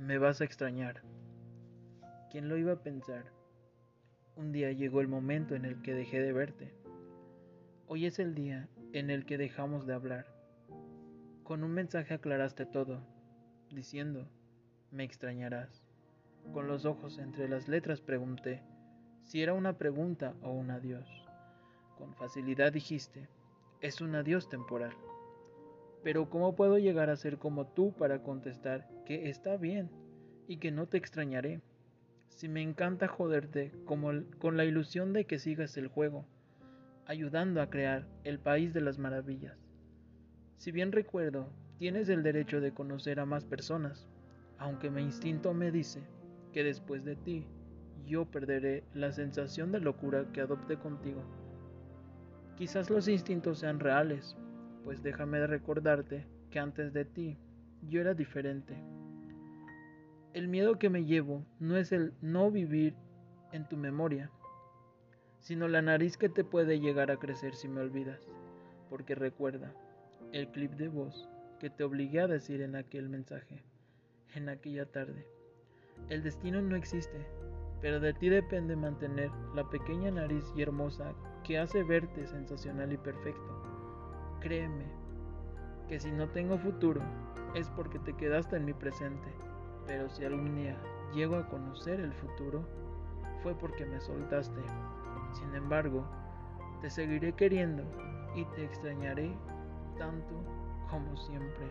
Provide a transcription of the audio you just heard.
Me vas a extrañar. ¿Quién lo iba a pensar? Un día llegó el momento en el que dejé de verte. Hoy es el día en el que dejamos de hablar. Con un mensaje aclaraste todo, diciendo, me extrañarás. Con los ojos entre las letras pregunté si era una pregunta o un adiós. Con facilidad dijiste, es un adiós temporal. Pero ¿cómo puedo llegar a ser como tú para contestar que está bien y que no te extrañaré? Si me encanta joderte como con la ilusión de que sigas el juego, ayudando a crear el país de las maravillas. Si bien recuerdo, tienes el derecho de conocer a más personas, aunque mi instinto me dice que después de ti yo perderé la sensación de locura que adopté contigo. Quizás los instintos sean reales, pues déjame recordarte que antes de ti yo era diferente. El miedo que me llevo no es el no vivir en tu memoria, sino la nariz que te puede llegar a crecer si me olvidas, porque recuerda el clip de voz que te obligué a decir en aquel mensaje, en aquella tarde. El destino no existe, pero de ti depende mantener la pequeña nariz y hermosa que hace verte sensacional y perfecto. Créeme que si no tengo futuro es porque te quedaste en mi presente, pero si algún día llego a conocer el futuro, fue porque me soltaste. Sin embargo, te seguiré queriendo y te extrañaré tanto como siempre.